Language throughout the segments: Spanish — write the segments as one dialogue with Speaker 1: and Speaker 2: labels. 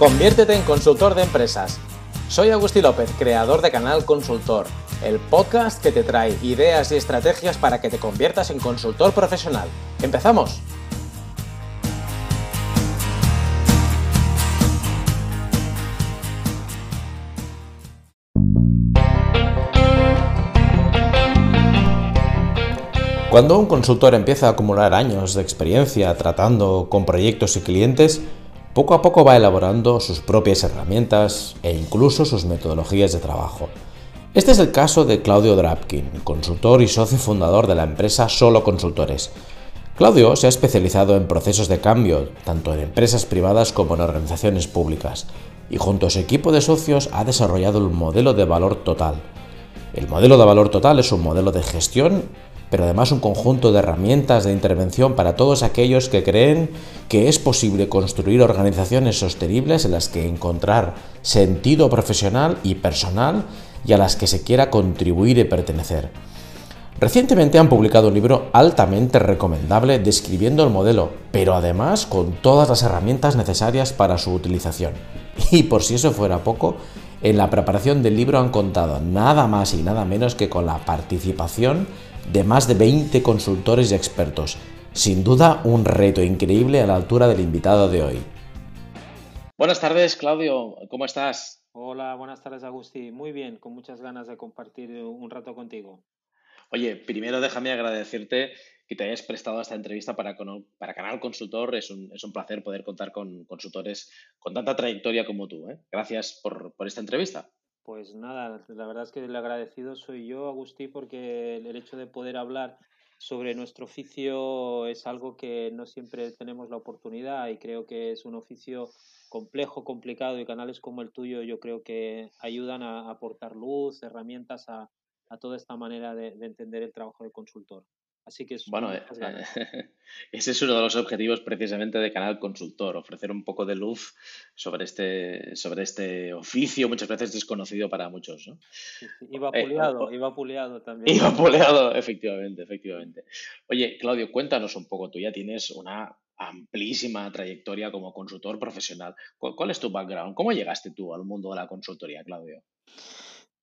Speaker 1: Conviértete en consultor de empresas. Soy Agustín López, creador de Canal Consultor, el podcast que te trae ideas y estrategias para que te conviertas en consultor profesional. ¡Empezamos! Cuando un consultor empieza a acumular años de experiencia tratando con proyectos y clientes, poco a poco va elaborando sus propias herramientas e incluso sus metodologías de trabajo. Este es el caso de Claudio Drapkin, consultor y socio fundador de la empresa Solo Consultores. Claudio se ha especializado en procesos de cambio, tanto en empresas privadas como en organizaciones públicas, y junto a su equipo de socios ha desarrollado el modelo de valor total. El modelo de valor total es un modelo de gestión pero además un conjunto de herramientas de intervención para todos aquellos que creen que es posible construir organizaciones sostenibles en las que encontrar sentido profesional y personal y a las que se quiera contribuir y pertenecer. Recientemente han publicado un libro altamente recomendable describiendo el modelo, pero además con todas las herramientas necesarias para su utilización. Y por si eso fuera poco, en la preparación del libro han contado nada más y nada menos que con la participación de más de 20 consultores y expertos. Sin duda, un reto increíble a la altura del invitado de hoy. Buenas tardes, Claudio. ¿Cómo estás?
Speaker 2: Hola, buenas tardes, Agustín. Muy bien, con muchas ganas de compartir un rato contigo.
Speaker 1: Oye, primero déjame agradecerte que te hayas prestado a esta entrevista para, para Canal Consultor. Es un, placer poder contar con consultores con tanta trayectoria como tú. ¿eh? Gracias por esta entrevista.
Speaker 2: Pues nada, la verdad es que el agradecido soy yo, Agustín, porque el hecho de poder hablar sobre nuestro oficio es algo que no siempre tenemos la oportunidad y creo que es un oficio complejo, complicado y canales como el tuyo yo creo que ayudan a aportar luz, herramientas a, toda esta manera de entender el trabajo de consultor. Así que
Speaker 1: bueno, eh, ese es uno de los objetivos precisamente de Canal Consultor, ofrecer un poco de luz sobre este, sobre este oficio, muchas veces desconocido para muchos. ¿no?
Speaker 2: Iba eh, puleado, iba puleado también.
Speaker 1: Iba puleado, efectivamente, efectivamente. Oye, Claudio, cuéntanos un poco, tú ya tienes una amplísima trayectoria como consultor profesional. ¿Cuál es tu background? ¿Cómo llegaste tú al mundo de la consultoría, Claudio?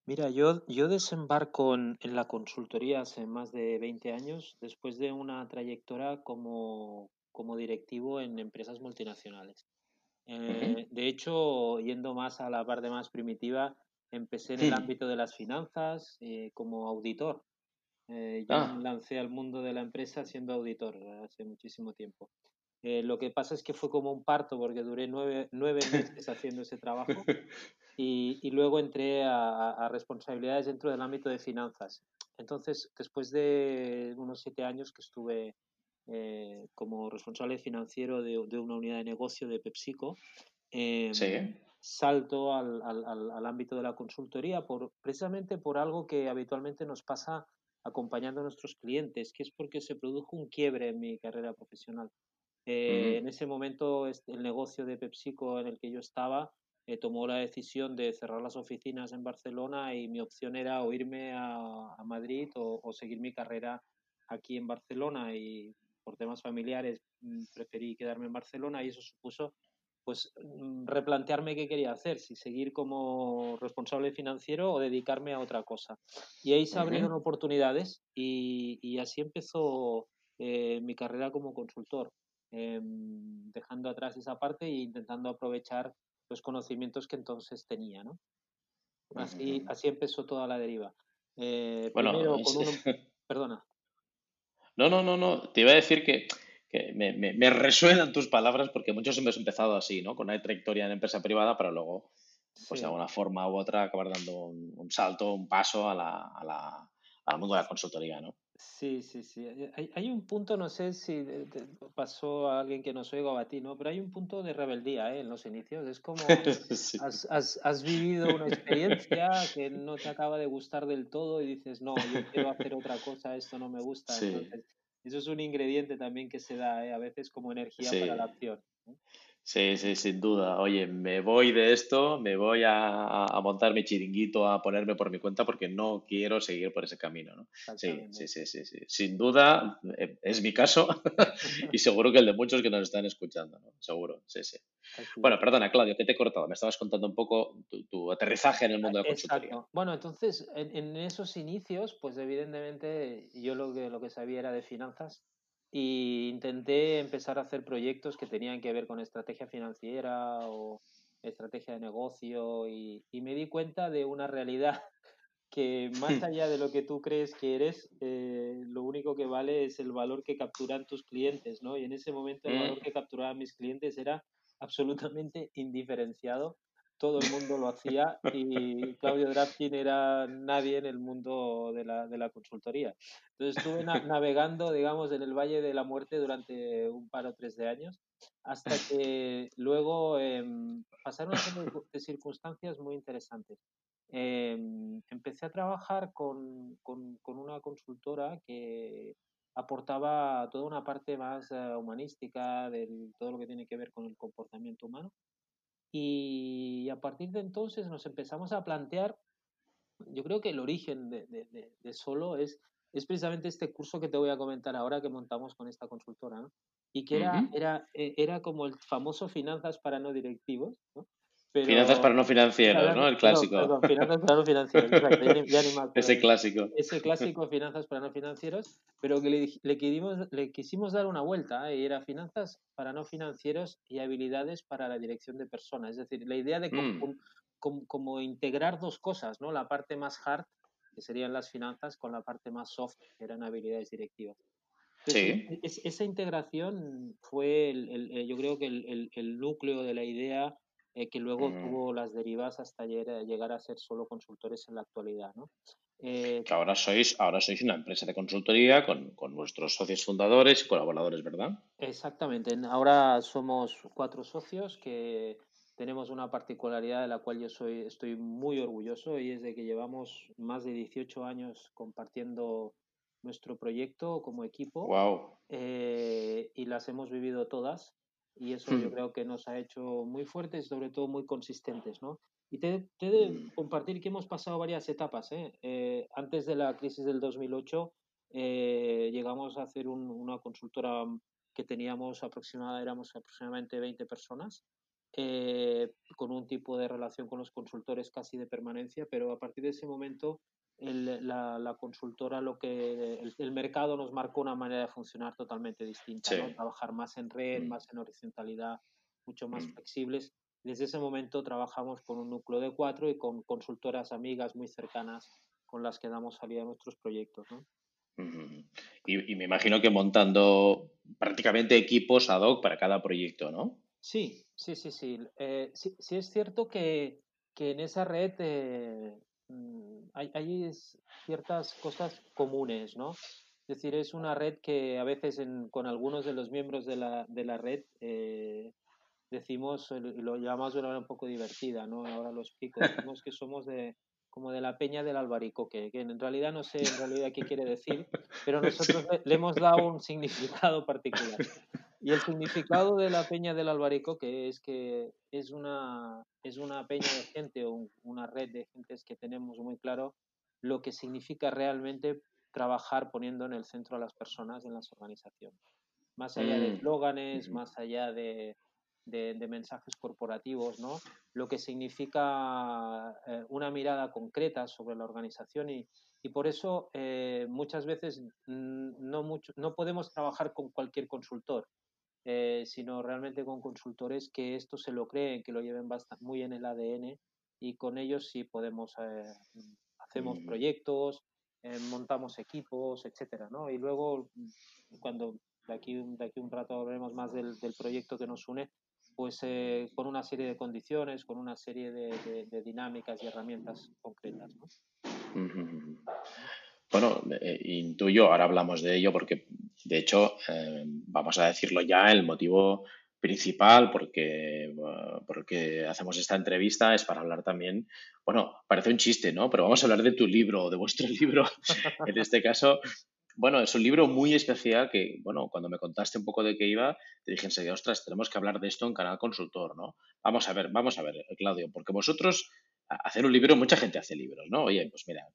Speaker 2: Mira, yo, yo desembarco en, la consultoría hace más de 20 años después de una trayectoria como, como directivo en empresas multinacionales. Eh, de hecho, yendo más a la parte más primitiva, empecé en el ámbito de las finanzas eh, como auditor. Eh, yo ah. lancé al mundo de la empresa siendo auditor hace muchísimo tiempo. lo que pasa es que fue como un parto porque duré nueve, nueve meses haciendo ese trabajo y, luego entré a, responsabilidades dentro del ámbito de finanzas. Entonces, después de unos siete años que estuve eh, como responsable financiero de, una unidad de negocio de PepsiCo, em, salto al, al, ámbito de la consultoría por, precisamente por algo que habitualmente nos pasa acompañando a nuestros clientes, que es porque se produjo un quiebre en mi carrera profesional. Eh, en ese momento, el negocio de PepsiCo en el que yo estaba eh, tomó la decisión de cerrar las oficinas en Barcelona y mi opción era o irme a, Madrid o, seguir mi carrera aquí en Barcelona y por temas familiares mm, preferí quedarme en Barcelona y eso supuso pues mm, replantearme qué quería hacer, si seguir como responsable financiero o dedicarme a otra cosa. Y ahí se abrieron oportunidades y, así empezó eh, mi carrera como consultor, em, dejando atrás esa parte e intentando aprovechar los conocimientos que entonces tenía, ¿no? Así, así empezó toda la deriva. Eh, bueno, primero con uno... Perdona.
Speaker 1: No, no, no, no. Te iba a decir que, me, resuenan tus palabras porque muchos hemos empezado así, ¿no? Con una trayectoria en empresa privada para luego, pues de alguna forma u otra, acabar dando un, salto, un paso a la, a la, al mundo de la consultoría, ¿no?
Speaker 2: Sí, sí, sí. Hay, un punto, no sé si pasó a alguien que nos oiga o a ti, ¿no? Pero hay un punto de rebeldía ¿eh? en los inicios. Es como has, vivido una experiencia que no te acaba de gustar del todo y dices, no, yo quiero hacer otra cosa, esto no me gusta. eso es un ingrediente también que se da ¿eh? a veces como energía para la acción.
Speaker 1: Sí, sí, sin duda. Oye, me voy de esto, me voy a, a montar mi chiringuito, a ponerme por mi cuenta porque no quiero seguir por ese camino, ¿no? Sí, sí, sí, sí, sí. Sin duda eh, es mi caso y seguro que el de muchos que nos están escuchando, ¿no? Seguro, sí, sí. Bueno, perdona, Claudio, que te he cortado. Me estabas contando un poco tu, aterrizaje en el mundo de la consultoría. Exacto.
Speaker 2: Bueno, entonces, en, en, esos inicios, pues evidentemente yo lo que, lo que sabía era de finanzas y intenté empezar a hacer proyectos que tenían que ver con estrategia financiera o estrategia de negocio y, me di cuenta de una realidad que más allá de lo que tú crees que eres, eh, lo único que vale es el valor que capturan tus clientes, ¿no? Y en ese momento el valor mm. que capturaban mis clientes era absolutamente indiferenciado todo el mundo lo hacía y Claudio Drafkin era nadie en el mundo de la, de la consultoría. Entonces estuve navegando, digamos, en el Valle de la Muerte durante un par o tres de años, hasta que luego eh, pasaron una serie de circunstancias muy interesantes. Em, empecé a trabajar con, con, con, una consultora que aportaba toda una parte más eh, humanística de todo lo que tiene que ver con el comportamiento humano y a partir de entonces nos empezamos a plantear, yo creo que el origen de, de, Solo es, es precisamente este curso que te voy a comentar ahora que montamos con esta consultora, ¿no? Y que era, era, e, era como el famoso finanzas para no directivos, ¿no?
Speaker 1: Finanzas para no financieros, ¿no? El clásico.
Speaker 2: finanzas para no financieros, exacto,
Speaker 1: Ese clásico.
Speaker 2: Ese clásico, finanzas para no financieros, pero que le, le, le quisimos dar una vuelta, ¿eh? y era finanzas para no financieros y habilidades para la dirección de personas. Es decir, la idea de mm. como, integrar dos cosas, ¿no? La parte más hard, que serían las finanzas, con la parte más soft, que eran habilidades directivas. sí. esa integración fue, el, eh, yo creo que el, el núcleo de la idea eh, que luego mm. tuvo las derivas hasta llegar a ser solo consultores en la actualidad. ¿no?
Speaker 1: Eh, que ahora sois, ahora sois una empresa de consultoría con, con nuestros socios fundadores y colaboradores, ¿verdad?
Speaker 2: Exactamente. Ahora somos cuatro socios que tenemos una particularidad de la cual yo soy, estoy muy orgulloso y es de que llevamos más de 18 años compartiendo nuestro proyecto como equipo.
Speaker 1: Wow.
Speaker 2: Eh, y las hemos vivido todas y eso yo hmm. creo que nos ha hecho muy fuertes sobre todo muy consistentes, ¿no? Y te, te de hmm. compartir que hemos pasado varias etapas. ¿eh? Eh, antes de la crisis del 2008 eh, llegamos a hacer una consultora que teníamos aproximada, éramos aproximadamente 20 personas, con un tipo de relación con los consultores casi de permanencia, pero a partir de ese momento la, consultora, lo que el, mercado nos marcó una manera de funcionar totalmente distinta, trabajar más en red, mm. más en horizontalidad, mucho más mm. flexibles. Desde ese momento trabajamos con un núcleo de cuatro y con consultoras amigas muy cercanas con las que damos salida a nuestros proyectos.
Speaker 1: Y, me imagino que montando prácticamente equipos ad hoc para cada proyecto, ¿no?
Speaker 2: Sí, sí, sí, sí. Eh, sí, es cierto que, que en esa red eh, hay, hay, ciertas cosas comunes, ¿no? Es decir, es una red que a veces con algunos de los miembros de la, de la red eh, decimos, lo llamamos de una manera un poco divertida, ¿no? Ahora lo explico, decimos que somos de como de la peña del albaricoque, que en realidad no sé en realidad qué quiere decir, pero nosotros le hemos dado un significado particular. Y el significado de la peña del Albaricoque es que es una, es una peña de gente o una red de gentes que tenemos muy claro lo que significa realmente trabajar poniendo en el centro a las personas en las organizaciones. Más allá de mm. eslóganes, más allá de, de, mensajes corporativos, ¿no? Lo que significa eh, una mirada concreta sobre la organización y, y por eso eh, muchas veces no, mucho, no podemos trabajar con cualquier consultor. Eh, sino realmente con consultores que esto se lo creen, que lo lleven bastante, muy en el ADN y con ellos sí podemos, eh, hacemos mm. proyectos, eh, montamos equipos, etcétera, ¿no? Y luego, cuando de aquí, de aquí un rato hablaremos más del, del proyecto que nos une, pues con una serie de condiciones, con una serie de, de, dinámicas y herramientas concretas, ¿no?
Speaker 1: Bueno, intuyo, ahora hablamos de ello porque de hecho, eh, vamos a decirlo ya, el motivo principal porque, porque hacemos esta entrevista es para hablar también, bueno, parece un chiste, ¿no? Pero vamos a hablar de tu libro, de vuestro libro, en este caso, bueno, es un libro muy especial que, bueno, cuando me contaste un poco de qué iba, te dije enseguida, ostras, tenemos que hablar de esto en Canal Consultor, ¿no? Vamos a ver, vamos a ver, Claudio, porque vosotros, hacer un libro, mucha gente hace libros, ¿no? Oye, pues mira,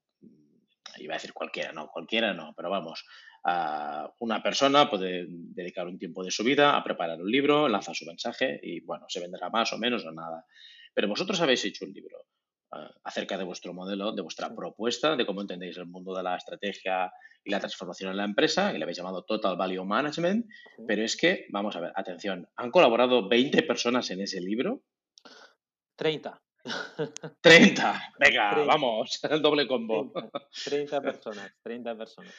Speaker 1: iba a decir cualquiera, no, cualquiera no, pero vamos, una persona puede dedicar un tiempo de su vida a preparar un libro, lanza su mensaje y, bueno, se venderá más o menos o nada. Pero vosotros habéis hecho un libro eh, acerca de vuestro modelo, de vuestra propuesta, de cómo entendéis el mundo de la estrategia y la transformación en la empresa, y le habéis llamado Total Value Management, pero es que, vamos a ver, atención, ¿han colaborado 20 personas en ese libro?
Speaker 2: 30.
Speaker 1: 30, venga, vamos, el doble combo.
Speaker 2: 30, personas, 30 personas.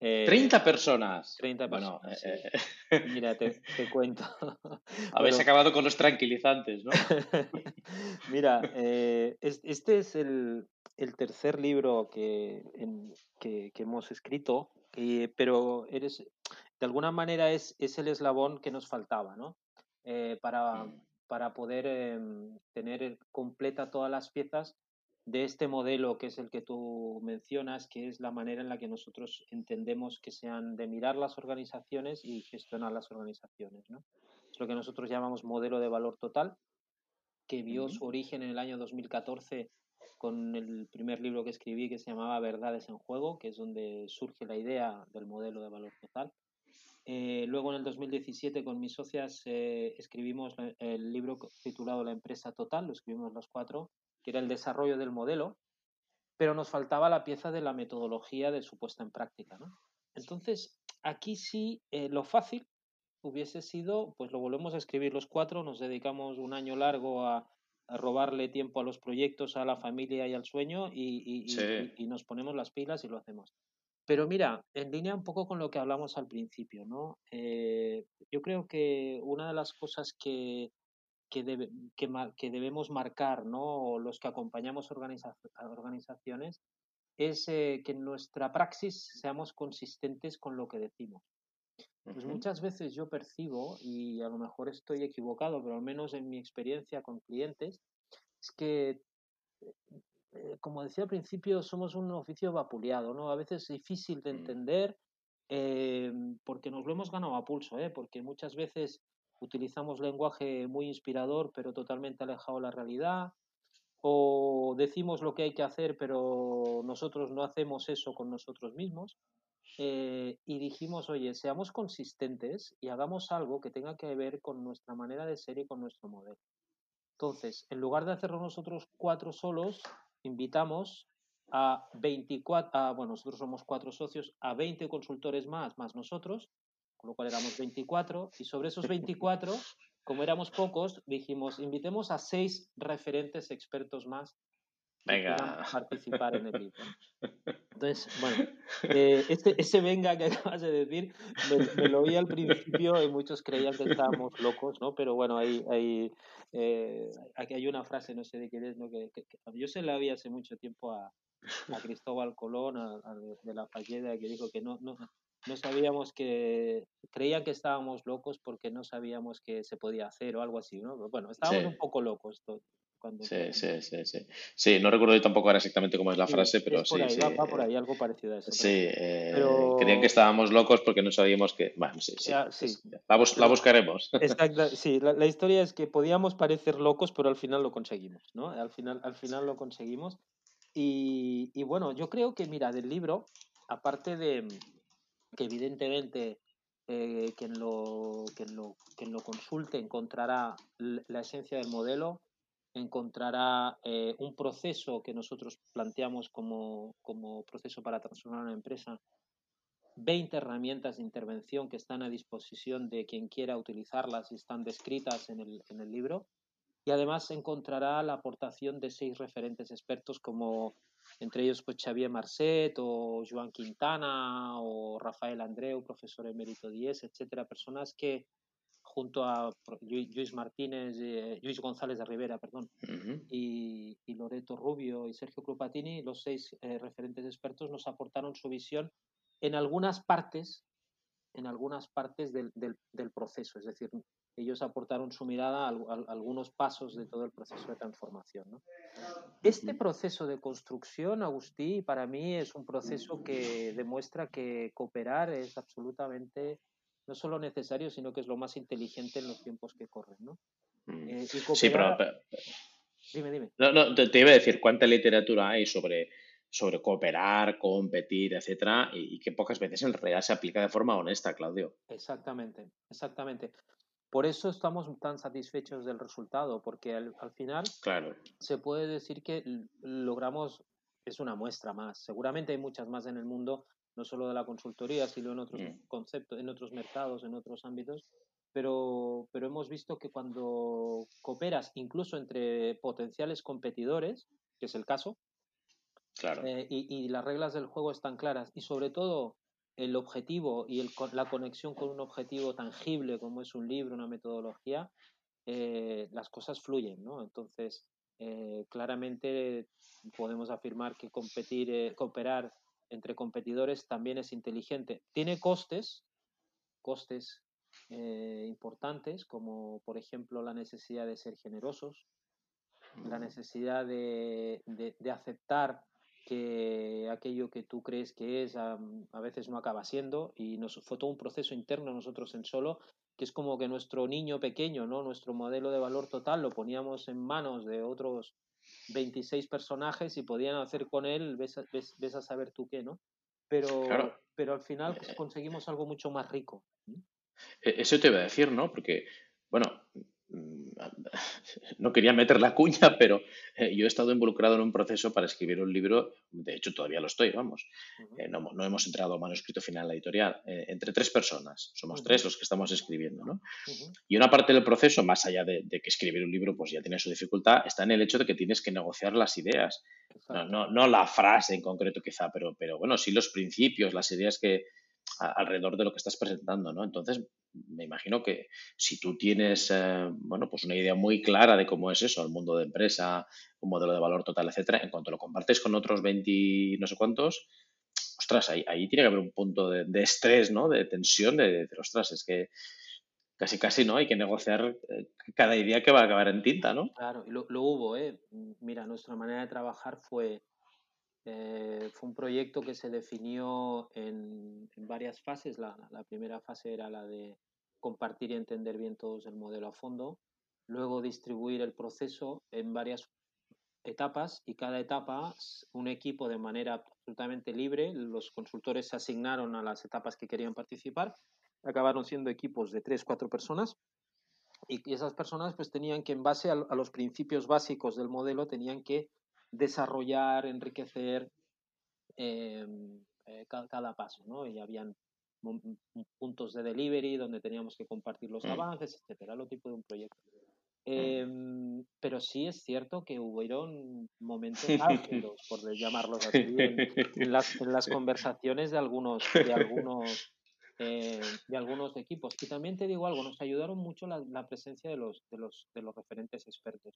Speaker 1: 30 eh, personas.
Speaker 2: 30 personas. Eh, eh, Mira, te, cuento.
Speaker 1: Habéis acabado con los tranquilizantes, ¿no?
Speaker 2: Mira, este es el, tercer libro que, que, hemos escrito, pero eres, de alguna manera es, es el eslabón que nos faltaba, ¿no? para, mm para poder em, tener completa todas las piezas de este modelo que es el que tú mencionas, que es la manera en la que nosotros entendemos que sean de mirar las organizaciones y gestionar las organizaciones. ¿no? Es lo que nosotros llamamos modelo de valor total, que vio su origen en el año 2014 con el primer libro que escribí que se llamaba Verdades en Juego, que es donde surge la idea del modelo de valor total. Eh, luego en el 2017 con mis socias eh, escribimos el libro titulado La empresa total, lo escribimos los cuatro, que era el desarrollo del modelo, pero nos faltaba la pieza de la metodología de su puesta en práctica. Entonces, aquí sí, eh, lo fácil hubiese sido, pues lo volvemos a escribir los cuatro, nos dedicamos un año largo a, robarle tiempo a los proyectos, a la familia y al sueño y nos ponemos las pilas y lo hacemos. Pero mira, en línea un poco con lo que hablamos al principio, ¿no? Eh, yo creo que una de las cosas que, que, debemos marcar, ¿no? Los que acompañamos organizaciones, es eh, que en nuestra praxis seamos consistentes con lo que decimos. Pues muchas veces yo percibo, y a lo mejor estoy equivocado, pero al menos en mi experiencia con clientes, es que eh, como decía al principio, somos un oficio vapuleado, ¿no? A veces difícil de mm. entender eh, porque nos lo hemos ganado a pulso, ¿eh? Porque muchas veces utilizamos lenguaje muy inspirador pero totalmente alejado de la realidad o decimos lo que hay que hacer pero nosotros no hacemos eso con nosotros mismos. y dijimos, oye, seamos consistentes y hagamos algo que tenga que ver con nuestra manera de ser y con nuestro modelo. Entonces, en lugar de hacerlo nosotros cuatro solos, invitamos a 24, bueno, nosotros somos cuatro socios, a 20 consultores más, más nosotros, con lo cual éramos 24, y sobre esos 24, como éramos pocos, dijimos, invitemos a seis referentes expertos más
Speaker 1: Venga.
Speaker 2: participar en el libro. Entonces, bueno, eh, este, ese venga que acabas de decir, me, lo oí al principio y muchos creían que estábamos locos, ¿no? Pero bueno, hay, hay, eh, aquí hay una frase, no sé de quién es, ¿no? Que, yo se la vi hace mucho tiempo a, a Cristóbal Colón, de la Falleda, que dijo que no, no, no sabíamos que, creían que estábamos locos porque no sabíamos que se podía hacer o algo así, ¿no? Bueno, estábamos un poco locos todos.
Speaker 1: Sí, sí, sí, sí. Sí, no recuerdo tampoco ahora exactamente cómo es la frase, pero sí. sí
Speaker 2: va, por ahí, algo parecido a eso.
Speaker 1: Sí, eh, creían que estábamos locos porque no sabíamos que. Bueno, sí, sí. La, buscaremos.
Speaker 2: Exacto, sí, la, historia es que podíamos parecer locos, pero al final lo conseguimos, ¿no? Al final, al final lo conseguimos. Y, y bueno, yo creo que, mira, del libro, aparte de que evidentemente eh, quien, lo, quien, lo, quien lo consulte encontrará la esencia del modelo, encontrará eh, un proceso que nosotros planteamos como, como, proceso para transformar una empresa, 20 herramientas de intervención que están a disposición de quien quiera utilizarlas y están descritas en el, en el libro. Y además encontrará la aportación de seis referentes expertos como entre ellos pues Xavier Marcet o Joan Quintana o Rafael Andreu, profesor emérito 10, etcétera, personas que junto a Luis Martínez, eh, Luis González de Rivera, perdón, y, Loreto Rubio y Sergio Crupatini, los seis eh, referentes expertos, nos aportaron su visión en algunas partes en algunas partes del, del, proceso, es decir, ellos aportaron su mirada a, algunos pasos de todo el proceso de transformación. ¿no? Este proceso de construcción, Agustí, para mí es un proceso que demuestra que cooperar es absolutamente no solo necesario, sino que es lo más inteligente en los tiempos que corren. ¿no?
Speaker 1: Mm. Eh, sí, pero, Dime, dime. No, no, te, iba a decir cuánta literatura hay sobre, sobre cooperar, competir, etcétera, y, que pocas veces en realidad se aplica de forma honesta, Claudio.
Speaker 2: Exactamente, exactamente. Por eso estamos tan satisfechos del resultado, porque al, final
Speaker 1: claro.
Speaker 2: se puede decir que logramos, es una muestra más. Seguramente hay muchas más en el mundo, no solo de la consultoría, sino en otros mm. conceptos, en otros mercados, en otros ámbitos, pero, pero hemos visto que cuando cooperas incluso entre potenciales competidores, que es el caso,
Speaker 1: claro.
Speaker 2: Eh, y, las reglas del juego están claras, y sobre todo el objetivo y el, la conexión con un objetivo tangible como es un libro, una metodología, eh, las cosas fluyen, ¿no? Entonces, eh, claramente podemos afirmar que competir, cooperar entre competidores también es inteligente. Tiene costes, costes eh, importantes, como por ejemplo la necesidad de ser generosos, la necesidad de, de, aceptar que aquello que tú crees que es a, veces no acaba siendo y nos fue todo un proceso interno nosotros en solo que es como que nuestro niño pequeño, ¿no? nuestro modelo de valor total lo poníamos en manos de otros 26 personajes y podían hacer con él, ves, ves, a saber tú qué, ¿no? Pero, pero al final pues, conseguimos algo mucho más rico.
Speaker 1: E-, eso te iba a decir, ¿no? Porque, bueno, mm, no quería meter la cuña, pero eh, yo he estado involucrado en un proceso para escribir un libro, de hecho todavía lo estoy, vamos, eh, no, hemos entrado a manuscrito final en la editorial, eh, entre tres personas, somos tres los que estamos escribiendo, ¿no? Y una parte del proceso, más allá de, que escribir un libro pues ya tiene su dificultad, está en el hecho de que tienes que negociar las ideas, no, no, no, la frase en concreto quizá, pero, pero bueno, sí los principios, las ideas que, alrededor de lo que estás presentando, ¿no? Entonces, me imagino que si tú tienes, eh, bueno, pues una idea muy clara de cómo es eso, el mundo de empresa, un modelo de valor total, etcétera, en cuanto lo compartes con otros 20 no sé cuántos, ostras, ahí, ahí tiene que haber un punto de, estrés, ¿no? De tensión, de, de, ostras, es que casi casi no hay que negociar eh, cada idea que va a acabar en tinta, ¿no?
Speaker 2: Claro, y lo, lo hubo, ¿eh? Mira, nuestra manera de trabajar fue eh, fue un proyecto que se definió en, varias fases. La, primera fase era la de compartir y entender bien todos el modelo a fondo. Luego distribuir el proceso en varias etapas y cada etapa un equipo de manera absolutamente libre. Los consultores se asignaron a las etapas que querían participar. Acabaron siendo equipos de tres, cuatro personas y esas personas pues tenían que en base a, los principios básicos del modelo tenían que desarrollar, enriquecer em, eh, cada, paso, ¿no? Y habían puntos de delivery donde teníamos que compartir los mm. avances, etcétera, lo tipo de un proyecto. Mm. Em, pero sí es cierto que hubieron momentos álgidos, por llamarlos así, en, las, en, las, conversaciones de algunos, de algunos, eh, de algunos equipos. Y también te digo algo, nos ayudaron mucho la, la presencia de los, de, los, de los referentes expertos.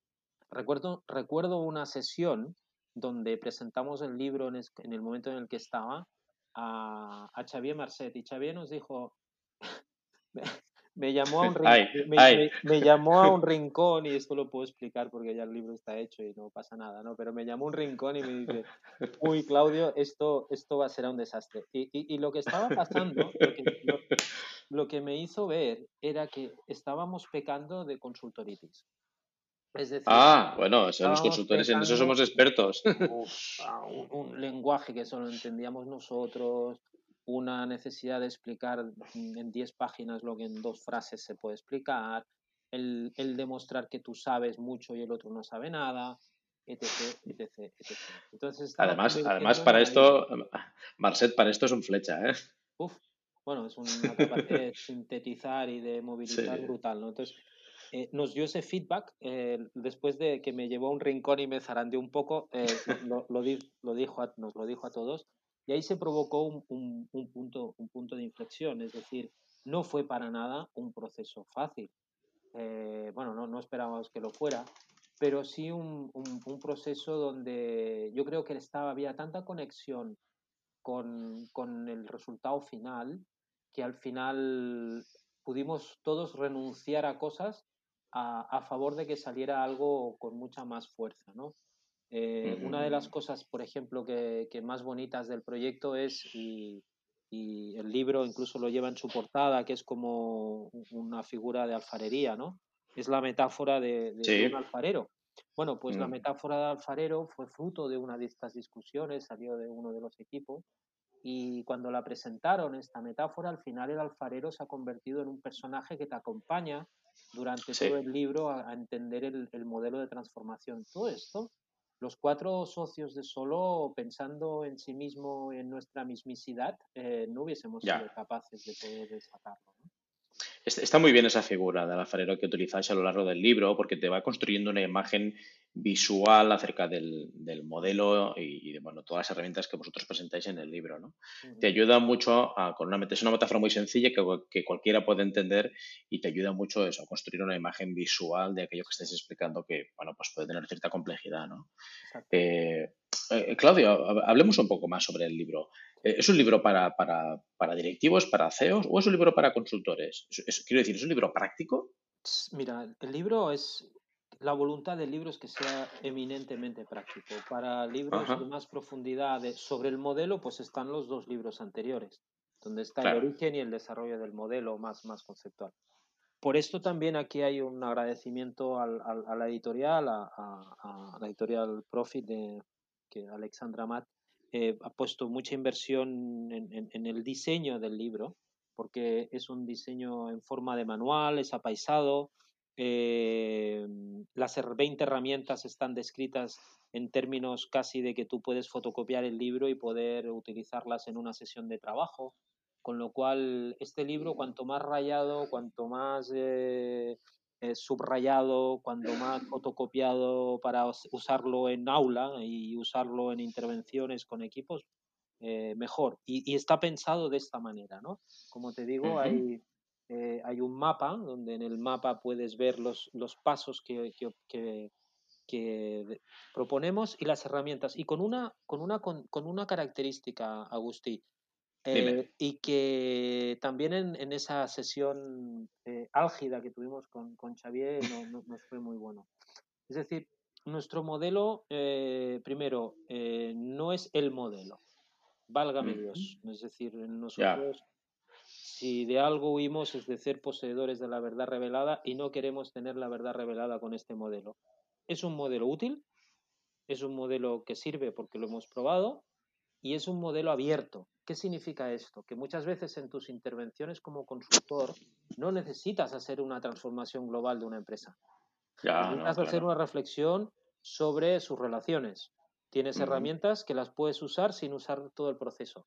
Speaker 2: Recuerdo, recuerdo una sesión donde presentamos el libro en, el momento en el que estaba a, a Xavier Marcet y Xavier nos dijo, me, llamó a un me, llamó a un rincón y esto lo puedo explicar porque ya el libro está hecho y no pasa nada, ¿no? Pero me llamó a un rincón y me dice, uy, Claudio, esto, esto va a ser un desastre. Y, y, lo que estaba pasando, lo que, me hizo ver era que estábamos pecando de consultoritis
Speaker 1: ah, bueno, son los consultores, en eso somos expertos.
Speaker 2: un, lenguaje que solo entendíamos nosotros, una necesidad de explicar en 10 páginas lo que en dos frases se puede explicar, el, demostrar que tú sabes mucho y el otro no sabe nada, etc. etc,
Speaker 1: Entonces, además, además para esto, Marcet, para esto es un flecha, ¿eh?
Speaker 2: Uf, bueno, es una capacidad de sintetizar y de movilizar brutal, ¿no? Entonces, eh, nos dio ese feedback eh, después de que me llevó a un rincón y me zarandeó un poco, eh, lo, lo, dijo nos lo dijo a todos, y ahí se provocó un, punto, un punto de inflexión, es decir, no fue para nada un proceso fácil. bueno, no, no esperábamos que lo fuera, pero sí un, proceso donde yo creo que estaba, había tanta conexión con, con el resultado final que al final pudimos todos renunciar a cosas a, favor de que saliera algo con mucha más fuerza, ¿no? Eh, una de las cosas, por ejemplo, que, más bonitas del proyecto es, y, el libro incluso lo lleva en su portada, que es como una figura de alfarería, ¿no? Es la metáfora de, un alfarero. Bueno, pues la mm. metáfora de alfarero fue fruto de una de estas discusiones, salió de uno de los equipos, y cuando la presentaron, esta metáfora, al final el alfarero se ha convertido en un personaje que te acompaña durante todo el libro a, entender el, modelo de transformación. Todo esto, los cuatro socios de Solo, pensando en sí mismo, en nuestra mismicidad, eh, no hubiésemos sido capaces de poder desatarlo.
Speaker 1: Está muy bien esa figura del alfarero que utilizáis a lo largo del libro porque te va construyendo una imagen visual acerca del, modelo y, de bueno, todas las herramientas que vosotros presentáis en el libro. ¿no? Te ayuda mucho a, con una, es una metáfora muy sencilla que, cualquiera puede entender y te ayuda mucho eso, a construir una imagen visual de aquello que estáis explicando que bueno, pues puede tener cierta complejidad. ¿no? Eh, eh, Claudio, hablemos un poco más sobre el libro. Eh, ¿Es un libro para, directivos, para CEOs o es un libro para consultores? quiero decir, ¿es un libro práctico?
Speaker 2: Mira, el libro es, la voluntad del libro es que sea eminentemente práctico. Para libros de más profundidad sobre el modelo, pues están los dos libros anteriores, donde está el origen y el desarrollo del modelo más, más conceptual. Por esto también aquí hay un agradecimiento al, a la editorial, a, la editorial Profit de que Alexandra Matt eh, ha puesto mucha inversión en, el diseño del libro, porque es un diseño en forma de manual, es apaisado, eh, las 20 herramientas están descritas en términos casi de que tú puedes fotocopiar el libro y poder utilizarlas en una sesión de trabajo. Con lo cual, este libro, cuanto más rayado, cuanto más eh, eh, subrayado, cuando más fotocopiado para usarlo en aula y usarlo en intervenciones con equipos, eh, mejor. Y, está pensado de esta manera, ¿no? Como te digo, hay, eh, hay un mapa donde en el mapa puedes ver los, los pasos que, que, que, proponemos y las herramientas. Y con una, con una, con, con una característica, Agustí, eh, y que también en, esa sesión eh, álgida que tuvimos con, con Xavier no, nos fue muy bueno. Es decir, nuestro modelo, eh, primero, no es el modelo, válgame Dios. Es decir, nosotros, si de algo huimos es de ser poseedores de la verdad revelada y no queremos tener la verdad revelada con este modelo. Es un modelo útil, es un modelo que sirve porque lo hemos probado y es un modelo abierto. ¿Qué significa esto? Que muchas veces en tus intervenciones como consultor no necesitas hacer una transformación global de una empresa. necesitas hacer una reflexión sobre sus relaciones. Tienes herramientas que las puedes usar sin usar todo el proceso.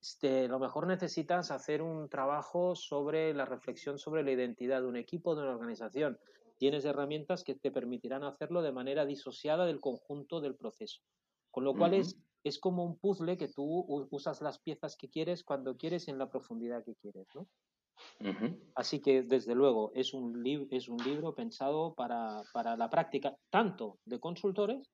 Speaker 2: Este, a lo mejor necesitas hacer un trabajo sobre la reflexión sobre la identidad de un equipo, de una organización. Tienes herramientas que te permitirán hacerlo de manera disociada del conjunto del proceso. Con lo cual es es como un puzzle que tú usas las piezas que quieres cuando quieres en la profundidad que quieres, ¿no? Así que, desde luego, es un, es un libro pensado para, la práctica tanto de consultores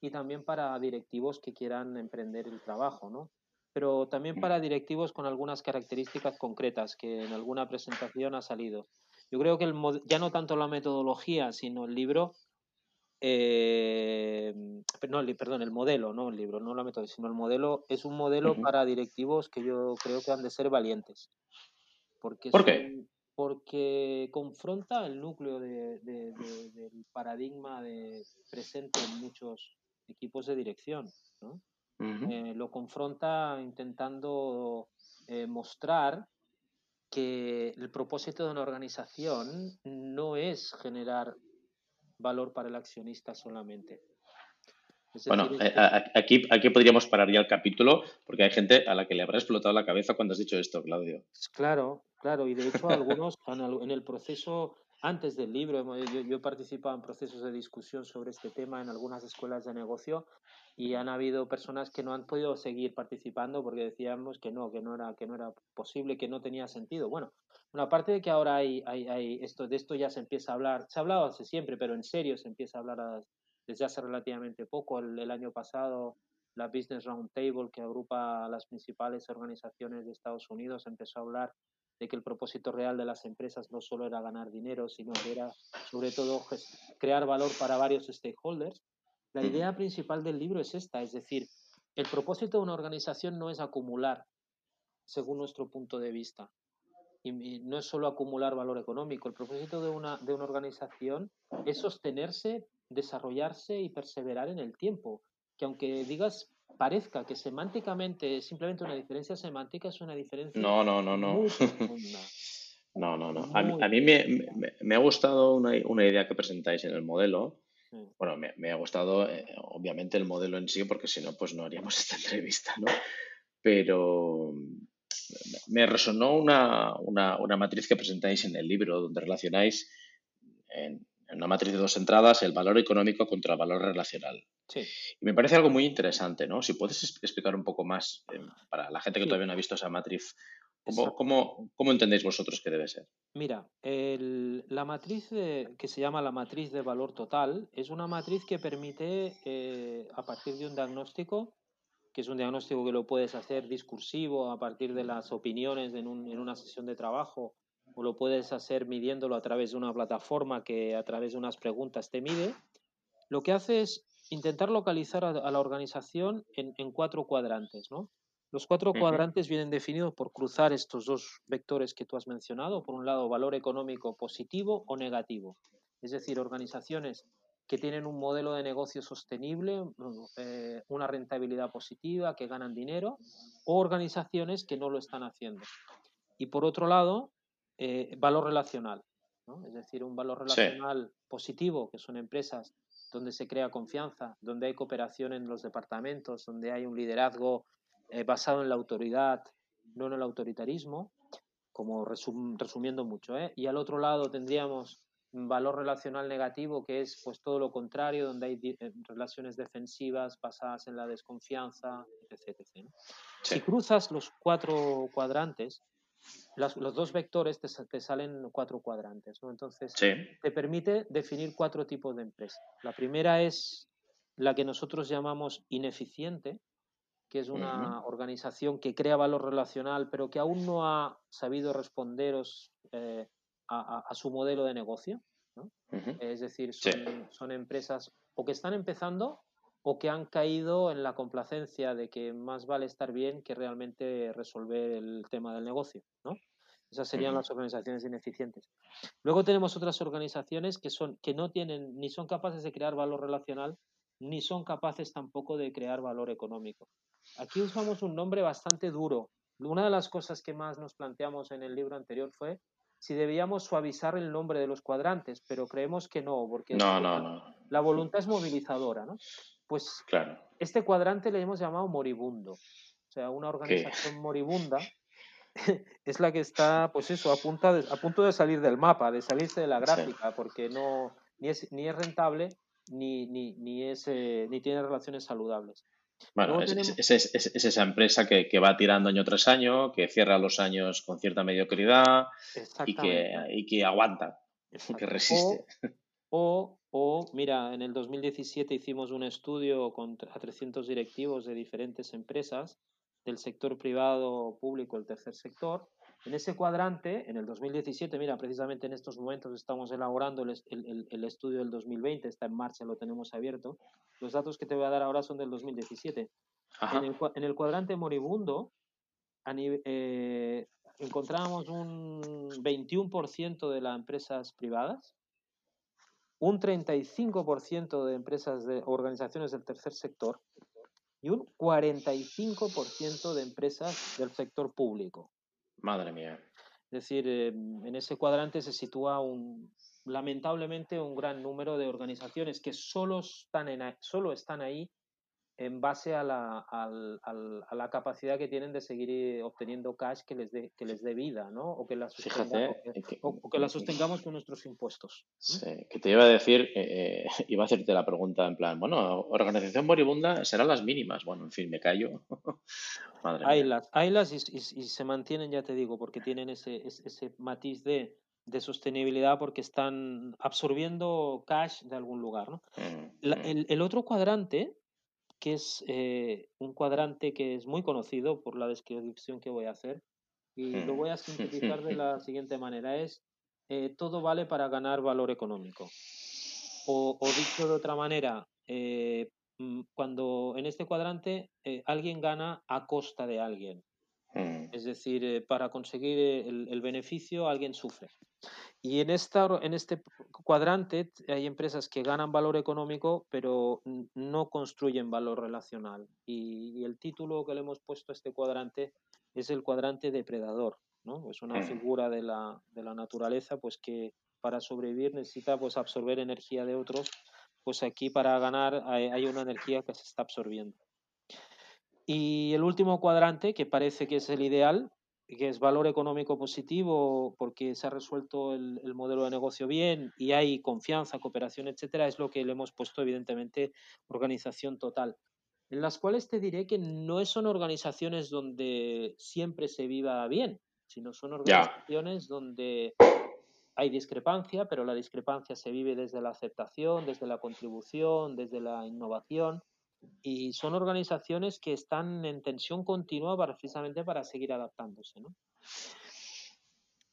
Speaker 2: y también para directivos que quieran emprender el trabajo, ¿no? Pero también para directivos con algunas características concretas que en alguna presentación ha salido. Yo creo que el, ya no tanto la metodología, sino el libro eh, no, perdón, el modelo, no el libro, no la método, sino el modelo es un modelo para directivos que yo creo que han de ser valientes. Porque
Speaker 1: ¿Por qué?
Speaker 2: porque confronta el núcleo del paradigma de, presente en muchos equipos de dirección. Eh, lo confronta intentando eh, mostrar que el propósito de una organización no es generar valor para el accionista solamente.
Speaker 1: Bueno, eh, aquí, aquí podríamos parar ya el capítulo porque hay gente a la que le habrá explotado la cabeza cuando has dicho esto, Claudio.
Speaker 2: Claro, claro, y de hecho algunos en el proceso antes del libro, yo, yo, he participado en procesos de discusión sobre este tema en algunas escuelas de negocio y han habido personas que no han podido seguir participando porque decíamos que no, que no era, que no era posible, que no tenía sentido. Bueno, una parte de que ahora hay, hay, hay, esto, de esto ya se empieza a hablar, se ha hablado hace siempre, pero en serio se empieza a hablar desde hace relativamente poco. El, año pasado, la Business Roundtable, que agrupa a las principales organizaciones de Estados Unidos, empezó a hablar de que el propósito real de las empresas no solo era ganar dinero, sino que era sobre todo crear valor para varios stakeholders. La idea principal del libro es esta, es decir, el propósito de una organización no es acumular, según nuestro punto de vista. Y, no es solo acumular valor económico. El propósito de una, de una organización es sostenerse, desarrollarse y perseverar en el tiempo. Que aunque digas parezca que semánticamente es simplemente una diferencia semántica, es una diferencia.
Speaker 1: No, no, no, no. no, no, no. A, mí me, me, ha gustado una, una, idea que presentáis en el modelo. Bueno, me, me ha gustado, eh, obviamente, el modelo en sí, porque si no, pues no haríamos esta entrevista, ¿no? Pero me resonó una, una, una matriz que presentáis en el libro, donde relacionáis en, en una matriz de dos entradas, el valor económico contra el valor relacional.
Speaker 2: Sí.
Speaker 1: Y me parece algo muy interesante, ¿no? Si puedes explicar un poco más eh, para la gente que todavía no ha visto esa matriz, ¿cómo, cómo, cómo entendéis vosotros que debe ser?
Speaker 2: Mira, el, la matriz que se llama la matriz de valor total es una matriz que permite, eh, a partir de un diagnóstico, que es un diagnóstico que lo puedes hacer discursivo a partir de las opiniones en, un, en una sesión de trabajo o lo puedes hacer midiéndolo a través de una plataforma que a través de unas preguntas te mide, lo que hace es intentar localizar a, la organización en, cuatro cuadrantes. ¿no? Los cuatro cuadrantes vienen definidos por cruzar estos dos vectores que tú has mencionado. Por un lado, valor económico positivo o negativo. Es decir, organizaciones que tienen un modelo de negocio sostenible, eh, una rentabilidad positiva, que ganan dinero, o organizaciones que no lo están haciendo. Y por otro lado, eh, valor relacional, es decir, un valor relacional positivo, que son empresas donde se crea confianza, donde hay cooperación en los departamentos, donde hay un liderazgo eh, basado en la autoridad, no en el autoritarismo, como resumiendo mucho. ¿eh? Y al otro lado tendríamos un valor relacional negativo, que es pues todo lo contrario, donde hay relaciones defensivas basadas en la desconfianza, etc. Si cruzas los cuatro cuadrantes, los dos vectores te, salen cuatro cuadrantes, ¿no? Entonces, te permite definir cuatro tipos de empresas. La primera es la que nosotros llamamos ineficiente, que es una organización que crea valor relacional, pero que aún no ha sabido responderos eh, a, su modelo de negocio. Es decir, son empresas o que están empezando o que han caído en la complacencia de que más vale estar bien que realmente resolver el tema del negocio, ¿no? Esas serían las organizaciones ineficientes. Luego tenemos otras organizaciones que son que no tienen ni son capaces de crear valor relacional ni son capaces tampoco de crear valor económico. Aquí usamos un nombre bastante duro. Una de las cosas que más nos planteamos en el libro anterior fue si debíamos suavizar el nombre de los cuadrantes, pero creemos que no, porque
Speaker 1: no, no, no.
Speaker 2: la voluntad es movilizadora, ¿no? Pues
Speaker 1: claro.
Speaker 2: este cuadrante le hemos llamado moribundo. O sea, una organización moribunda es la que está, pues eso, a, punta a punto de salir del mapa, de salirse de la gráfica, porque no, ni, es, ni es rentable ni, ni, ni, es, eh, ni tiene relaciones saludables.
Speaker 1: Bueno, es, es, esa empresa que, que, va tirando año tras año, que cierra los años con cierta mediocridad y que, y que aguanta, que resiste.
Speaker 2: O, o, mira, en el 2017 hicimos un estudio con, a 300 directivos de diferentes empresas del sector privado, público, el tercer sector. En ese cuadrante, en el 2017, mira, precisamente en estos momentos estamos elaborando el, el, el, estudio del 2020, está en marcha, lo tenemos abierto. Los datos que te voy a dar ahora son del 2017. En el, en el, cuadrante moribundo, eh, encontramos un 21% de las empresas privadas, un 35% de empresas de organizaciones del tercer sector y un 45% de empresas del sector público.
Speaker 1: Madre mía.
Speaker 2: Es decir, em, en ese cuadrante se sitúa un, lamentablemente un gran número de organizaciones que solo están, en, solo están ahí en base a la, a la, capacidad que tienen de seguir obteniendo cash que les dé que les dé vida, ¿no? O que la sostengamos, o, que la sostengamos con nuestros impuestos.
Speaker 1: Sí, que te iba a decir, eh, eh, iba a hacerte la pregunta en plan, bueno, organización moribunda serán las mínimas. Bueno, en fin, me callo.
Speaker 2: Madre hay las, hay las y, se mantienen, ya te digo, porque tienen ese, ese, matiz de, de sostenibilidad porque están absorbiendo cash de algún lugar. ¿no? Mm, mm. el, el, otro cuadrante que es eh, un cuadrante que es muy conocido por la descripción que voy a hacer, Y lo voy a sintetizar de la siguiente manera. Es, eh, todo vale para ganar valor económico. O, dicho de otra manera, eh, mm, cuando en este cuadrante alguien gana a costa de alguien. Mm. Es decir, para conseguir el, beneficio alguien sufre. Y en, esta, en este cuadrante hay empresas que ganan valor económico, pero no construyen valor relacional. Y, el título que le hemos puesto a este cuadrante es el cuadrante depredador. ¿no? Es una mm. figura de la, de la naturaleza pues que para sobrevivir necesita pues, absorber energía de otros. Pues aquí para ganar hay una energía que se está absorbiendo. Y el último cuadrante, que parece que es el ideal, que es valor económico positivo porque se ha resuelto el, modelo de negocio bien y hay confianza, cooperación, etcétera, es lo que le hemos puesto evidentemente organización total. En las cuales te diré que no son organizaciones donde siempre se viva bien, sino son organizaciones donde hay discrepancia, pero la discrepancia se vive desde la aceptación, desde la contribución, desde la innovación y son organizaciones que están en tensión continua precisamente para seguir adaptándose. ¿no?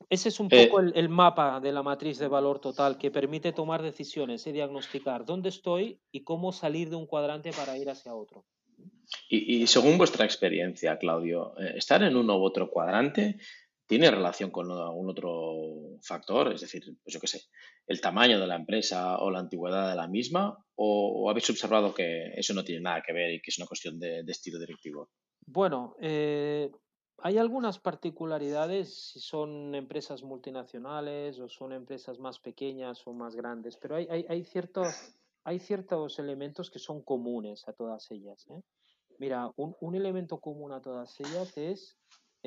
Speaker 2: Ese es un eh poco el, mapa de la matriz de valor total que permite tomar decisiones y diagnosticar dónde estoy y cómo salir de un cuadrante para ir hacia otro.
Speaker 1: Y, y según vuestra experiencia, Claudio, eh, estar en uno u otro cuadrante tiene relación con algún otro factor, es decir, pues yo qué sé, el tamaño de la empresa o la antigüedad de la misma, o, habéis observado que eso no tiene nada que ver y que es una cuestión de, estilo directivo?
Speaker 2: Bueno, eh, hay algunas particularidades si son empresas multinacionales o son empresas más pequeñas o más grandes, pero hay, ciertos, hay ciertos elementos que son comunes a todas ellas. ¿eh? Mira, un elemento común a todas ellas es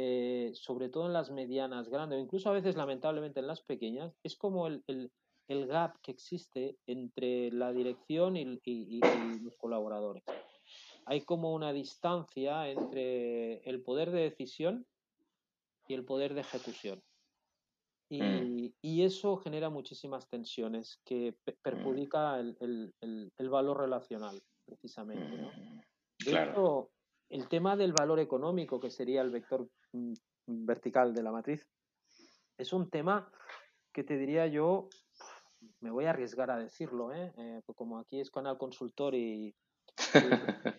Speaker 2: eh, sobre todo en las medianas grandes, o incluso a veces lamentablemente en las pequeñas, es como el, el, gap que existe entre la dirección y, los colaboradores. Hay como una distancia entre el poder de decisión y el poder de ejecución. Y, mm. y eso genera muchísimas tensiones que mm. perjudica el, el, valor relacional, precisamente. ¿no? Mm, claro el tema del valor económico, que sería el vector mm, vertical de la matriz, es un tema que te diría yo, me voy a arriesgar a decirlo, ¿eh? eh pues como aquí es canal consultor y...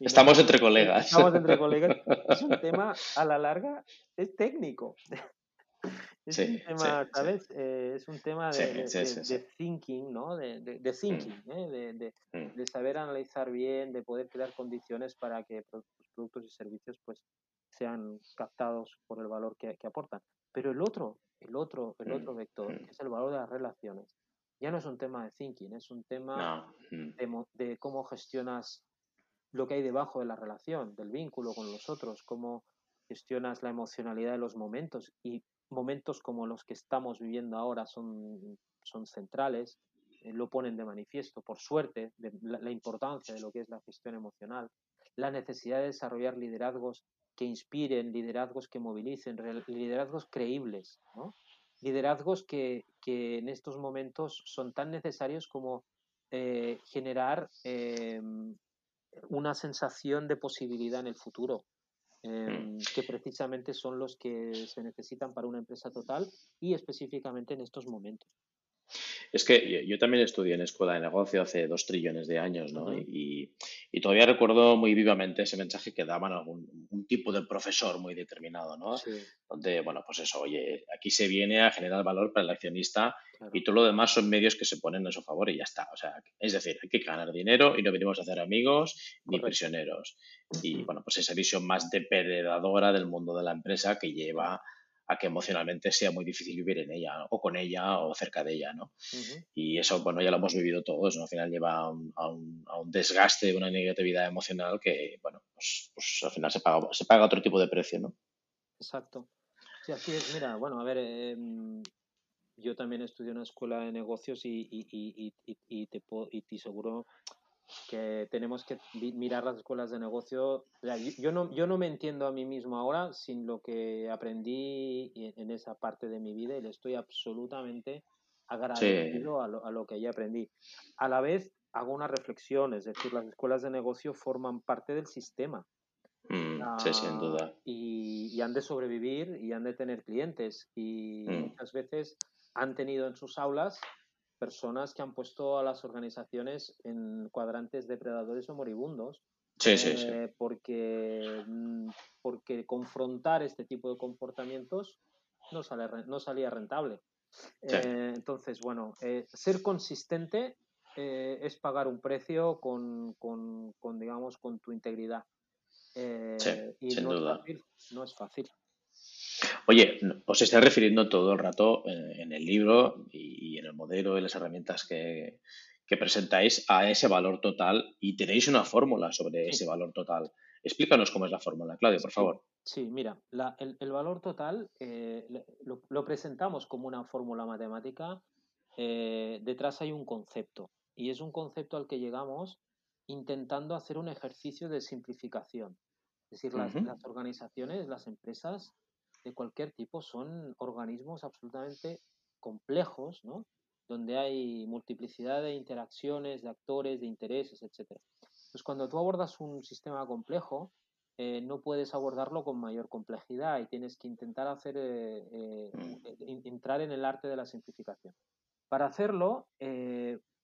Speaker 1: estamos entre colegas.
Speaker 2: Estamos entre colegas. Es un tema, a la larga, es técnico. Es un tema, ¿sabes? Eh, es un tema de, thinking, ¿no? De, mm. thinking, ¿eh? mm. de, saber analizar bien, de poder crear condiciones para que los productos y servicios pues sean captados por el valor que, aportan. Pero el otro, el otro, el mm. otro vector, que es el valor de las relaciones, ya no es un tema de thinking, es un tema de, cómo gestionas lo que hay debajo de la relación, del vínculo con los otros, cómo gestionas la emocionalidad de los momentos y momentos como los que estamos viviendo ahora son, son centrales, eh, lo ponen de manifiesto, por suerte, de la, importancia de lo que es la gestión emocional, la necesidad de desarrollar liderazgos que inspiren, liderazgos que movilicen, liderazgos creíbles, liderazgos que, que, en estos momentos son tan necesarios como eh, generar em, una sensación de posibilidad en el futuro, Em, que precisamente son los que se necesitan para una empresa total y específicamente en estos momentos.
Speaker 1: Es que yo, también estudié en escuela de negocio hace dos trillones de años, ¿no? y, todavía recuerdo muy vivamente ese mensaje que daban algún un tipo de profesor muy determinado, ¿no? Donde, bueno, pues eso, oye, aquí se viene a generar valor para el accionista y todo lo demás son medios que se ponen a su favor y ya está. O sea, es decir, hay que ganar dinero y no venimos a hacer amigos ni prisioneros. Y, bueno, pues esa visión más depredadora del mundo de la empresa que lleva a que emocionalmente sea muy difícil vivir en ella o con ella o cerca de ella, ¿no? Y eso, bueno, ya lo hemos vivido todos, ¿no? Al final lleva a un, a un, desgaste, una negatividad emocional que, bueno, pues, pues, al final se paga, se paga otro tipo de precio, ¿no?
Speaker 2: Exacto. Sí, así es. Mira, bueno, a ver, em, yo también estudié en una escuela de negocios y, y, y, y te, y te seguro que tenemos que mirar las escuelas de negocio. Yo no, yo no me entiendo a mí mismo ahora sin lo que aprendí en esa parte de mi vida y le estoy absolutamente agradecido a, lo, a lo que allí aprendí. A la vez hago una reflexión, es decir, las escuelas de negocio forman parte del sistema.
Speaker 1: Mm, sí, sin duda.
Speaker 2: Ah, y, han de sobrevivir y han de tener clientes. Y mm. muchas veces han tenido en sus aulas personas que han puesto a las organizaciones en cuadrantes depredadores o moribundos.
Speaker 1: Sí, sí, sí.
Speaker 2: Eh, porque, mm, porque confrontar este tipo de comportamientos no, sale, no salía rentable. Eh, entonces, bueno, eh, ser consistente es pagar un precio con, con, con, digamos, con tu integridad. y no es fácil, no es fácil.
Speaker 1: Oye, os estáis refiriendo todo el rato en el libro y en el modelo y las herramientas que, presentáis a ese valor total y tenéis una fórmula sobre ese valor total. Explícanos cómo es la fórmula, Claudio, por favor.
Speaker 2: Sí, mira, el, valor total eh, lo, presentamos como una fórmula matemática. Eh, detrás hay un concepto y es un concepto al que llegamos intentando hacer un ejercicio de simplificación. Es decir, las organizaciones, las empresas, de cualquier tipo son organismos absolutamente complejos, ¿no? Donde hay multiplicidad de interacciones, de actores, de intereses, etc. Pues cuando tú abordas un sistema complejo, eh, no puedes abordarlo con mayor complejidad y tienes que intentar hacer eh, eh, mm. entrar en el arte de la simplificación. Para hacerlo,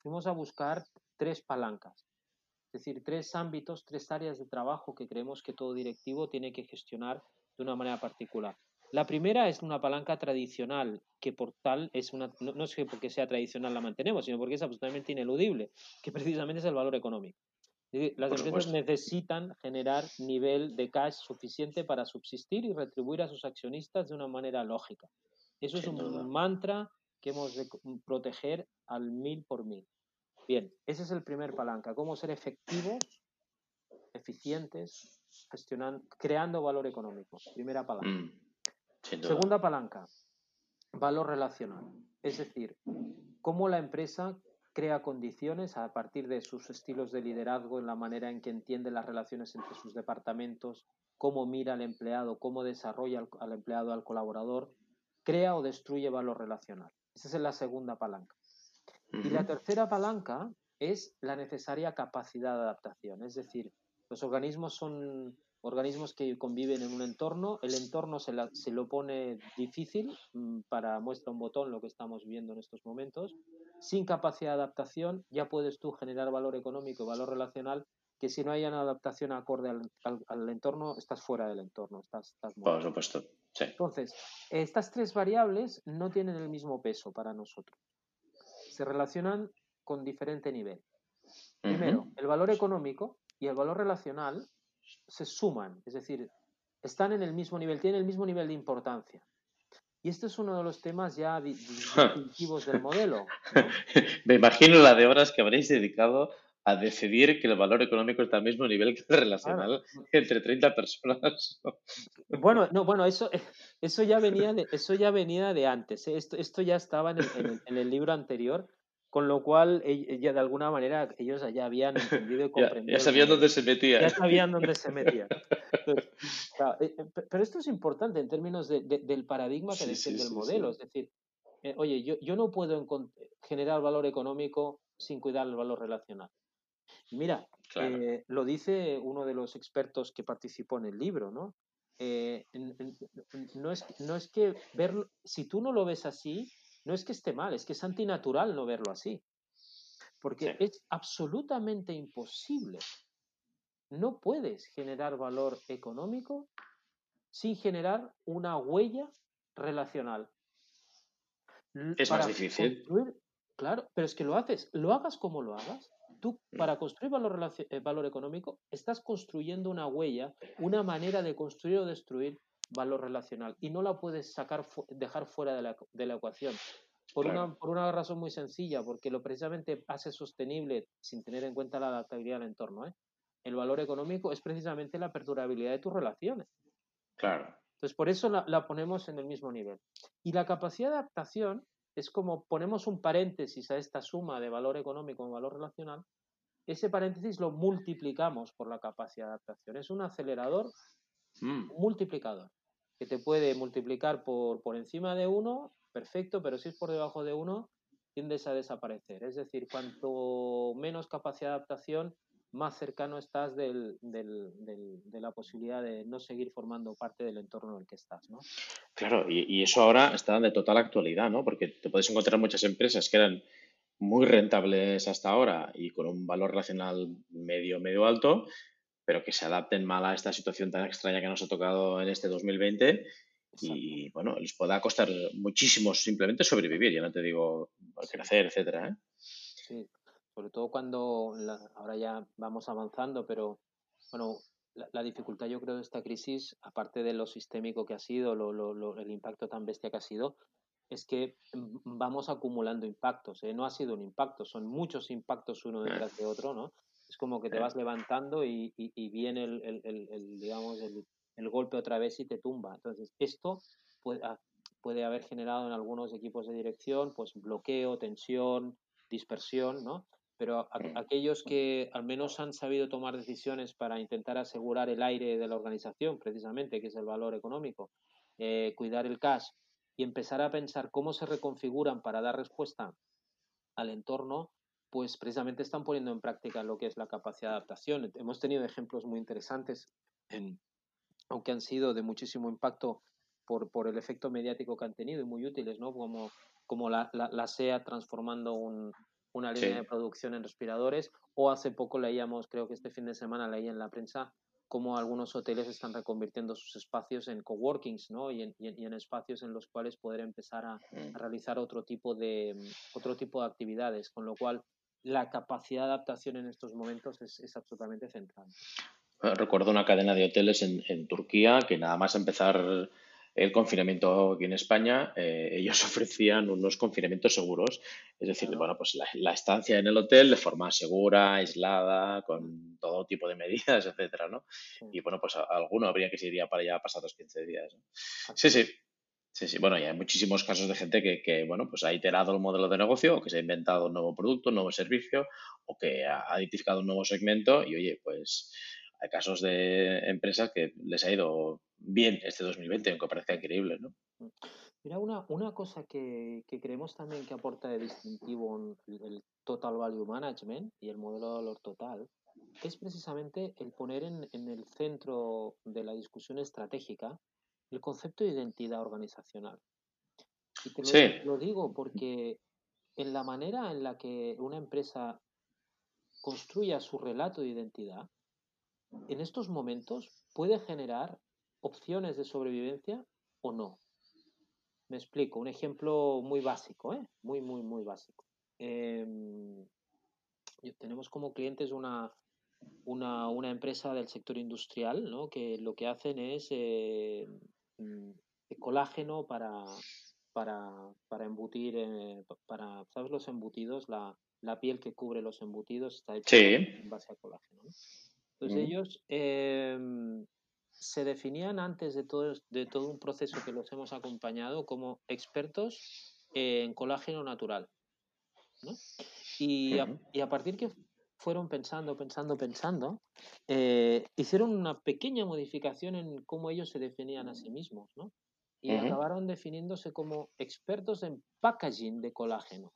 Speaker 2: fuimos a buscar tres palancas, es decir, tres ámbitos, tres áreas de trabajo que creemos que todo directivo tiene que gestionar de una manera particular. La primera es una palanca tradicional, que por tal es una, no, es que porque sea tradicional la mantenemos, sino porque es absolutamente ineludible, que precisamente es el valor económico. Las empresas necesitan generar nivel de cash suficiente para subsistir y retribuir a sus accionistas de una manera lógica. Eso es un mantra que hemos de proteger al mil por mil. Bien, ese es el primer palanca, cómo ser efectivos, eficientes, gestionando, creando valor económico. Primera palanca. Mm. Segunda palanca, valor relacional. Es decir, cómo la empresa crea condiciones a partir de sus estilos de liderazgo, en la manera en que entiende las relaciones entre sus departamentos, cómo mira al empleado, cómo desarrolla al, empleado, al colaborador, crea o destruye valor relacional. Esa es la segunda palanca. Y la tercera palanca es la necesaria capacidad de adaptación. Es decir, los organismos son organismos que conviven en un entorno, el entorno se, se lo pone difícil, mm, para muestra un botón lo que estamos viendo en estos momentos, sin capacidad de adaptación ya puedes tú generar valor económico valor relacional que si no hay una adaptación acorde al, entorno, estás fuera del entorno, estás, estás
Speaker 1: Por supuesto, sí.
Speaker 2: Entonces, estas tres variables no tienen el mismo peso para nosotros. Se relacionan con diferente nivel. Primero, el valor económico y el valor relacional se suman, es decir, están en el mismo nivel, tienen el mismo nivel de importancia. Y este es uno de los temas ya distintivos del modelo.
Speaker 1: Me imagino la de horas que habréis dedicado a decidir que el valor económico está al mismo nivel que el relacional entre 30 personas.
Speaker 2: Bueno, no, bueno, eso, eso, ya, venía de, eso ya venía de antes. ¿eh? Esto, esto ya estaba en en el libro anterior con lo cual, ya de alguna manera, ellos ya habían entendido y comprendido.
Speaker 1: ya, sabían dónde se metían.
Speaker 2: Ya sabían dónde se metían. Eh, eh, pero esto es importante en términos del paradigma que sí, del modelo. Es decir, eh, oye, yo, yo no puedo generar valor económico sin cuidar el valor relacional. Mira, lo dice uno de los expertos que participó en el libro, ¿no? no, es, no es que verlo, si tú no lo ves así, no es que esté mal, es que es antinatural no verlo así. Porque es absolutamente imposible. No puedes generar valor económico sin generar una huella relacional.
Speaker 1: Es más difícil.
Speaker 2: claro, pero es que lo haces, lo hagas como lo hagas. Tú, mm. para construir valor, eh, valor económico, estás construyendo una huella, una manera de construir o destruir valor relacional y no la puedes sacar dejar fuera de la, de la ecuación. Por, una, por una razón muy sencilla, porque lo precisamente hace sostenible, sin tener en cuenta la adaptabilidad del entorno, ¿eh? el valor económico es precisamente la perdurabilidad de tus relaciones.
Speaker 1: Claro.
Speaker 2: Entonces, por eso la, la, ponemos en el mismo nivel. Y la capacidad de adaptación es como ponemos un paréntesis a esta suma de valor económico y valor relacional, ese paréntesis lo multiplicamos por la capacidad de adaptación. Es un acelerador mm. multiplicador que te puede multiplicar por, por encima de uno, perfecto, pero si es por debajo de uno, tiendes a desaparecer. Es decir, cuanto menos capacidad de adaptación, más cercano estás del, del, de la posibilidad de no seguir formando parte del entorno en el que estás, ¿no?
Speaker 1: Claro, y, eso ahora está de total actualidad, ¿no? Porque te puedes encontrar muchas empresas que eran muy rentables hasta ahora y con un valor relacional medio, medio alto, pero que se adapten mal a esta situación tan extraña que nos ha tocado en este 2020 y bueno, les pueda costar muchísimo simplemente sobrevivir, ya no te digo crecer, etcétera. ¿eh?
Speaker 2: Sí, sobre todo cuando ahora ya vamos avanzando, pero bueno, la, dificultad yo creo de esta crisis, aparte de lo sistémico que ha sido, lo, el impacto tan bestia que ha sido, es que vamos acumulando impactos. ¿eh? No ha sido un impacto, son muchos impactos uno detrás de otro, ¿no? Es como que te vas levantando y, y, viene el, el, el, digamos, el, el, golpe otra vez y te tumba. Entonces, esto puede, ah, puede haber generado en algunos equipos de dirección pues bloqueo, tensión, dispersión, ¿no? Pero aquellos que al menos han sabido tomar decisiones para intentar asegurar el aire de la organización, precisamente, que es el valor económico, eh, cuidar el cash y empezar a pensar cómo se reconfiguran para dar respuesta al entorno, pues precisamente están poniendo en práctica lo que es la capacidad de adaptación. Hemos tenido ejemplos muy interesantes, en, aunque han sido de muchísimo impacto por, por, el efecto mediático que han tenido y muy útiles, ¿no? Como, como la, la, SEA transformando un, una línea de producción en respiradores, o hace poco leíamos, creo que este fin de semana leí en la prensa, cómo algunos hoteles están reconvirtiendo sus espacios en coworkings, ¿no? Y en, y en, espacios en los cuales poder empezar a, mm. realizar otro tipo de otro tipo de actividades, con lo cual la capacidad de adaptación en estos momentos es, es absolutamente central.
Speaker 1: Recuerdo una cadena de hoteles en, en Turquía que nada más empezar el confinamiento aquí en España, eh, ellos ofrecían unos confinamientos seguros, es decir, bueno, pues la, estancia en el hotel de forma segura, aislada, con todo tipo de medidas, etcétera, ¿no? Y bueno, pues alguno habría que se iría para allá pasados 15 días. Sí, sí. Sí, sí, bueno, y hay muchísimos casos de gente que, que, bueno, pues ha iterado el modelo de negocio, o que se ha inventado un nuevo producto, un nuevo servicio, o que ha identificado un nuevo segmento y, oye, pues hay casos de empresas que les ha ido bien este 2020, aunque parezca increíble, ¿no?
Speaker 2: Mira, una, una cosa que, que, creemos también que aporta de distintivo el Total Value Management y el modelo de valor total es precisamente el poner en, en el centro de la discusión estratégica el concepto de identidad organizacional. Y te lo, sí. lo digo porque en la manera en la que una empresa construya su relato de identidad, en estos momentos puede generar opciones de sobrevivencia o no. Me explico, un ejemplo muy básico, ¿eh? muy, muy, muy básico. Em, tenemos como clientes una, una, una, empresa del sector industrial ¿no? que lo que hacen es eh, colágeno para, para, para embutir, eh, para, ¿sabes los embutidos? La, la, piel que cubre los embutidos está hecha en base a colágeno. Entonces mm. ellos em, se definían antes de todo, de todo un proceso que los hemos acompañado como expertos en colágeno natural. ¿no? Y, a, y, a, partir que fueron pensando, pensando, pensando, eh, hicieron una pequeña modificación en cómo ellos se definían a sí mismos, ¿no? Y acabaron definiéndose como expertos en packaging de colágeno.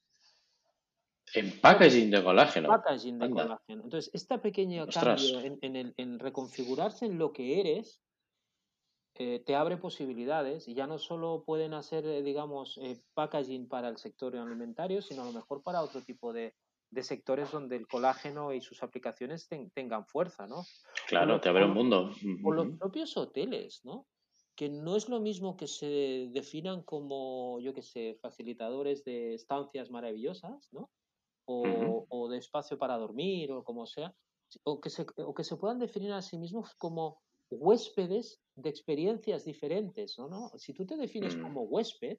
Speaker 1: En packaging de colágeno.
Speaker 2: Packaging de colágeno. Entonces, este pequeño cambio en, el, en, reconfigurarse en lo que eres eh, te abre posibilidades y ya no solo pueden hacer, eh, digamos, eh, packaging para el sector alimentario, sino a lo mejor para otro tipo de, de sectores donde el colágeno y sus aplicaciones tengan fuerza, ¿no?
Speaker 1: Claro, te abre un mundo.
Speaker 2: O los propios hoteles, ¿no? Que no es lo mismo que se definan como, yo qué sé, facilitadores de estancias maravillosas, ¿no? o, de espacio para dormir o como sea, o que, se, o que se puedan definir a sí mismos como huéspedes de experiencias diferentes, ¿no? Si tú te defines mm. como huésped,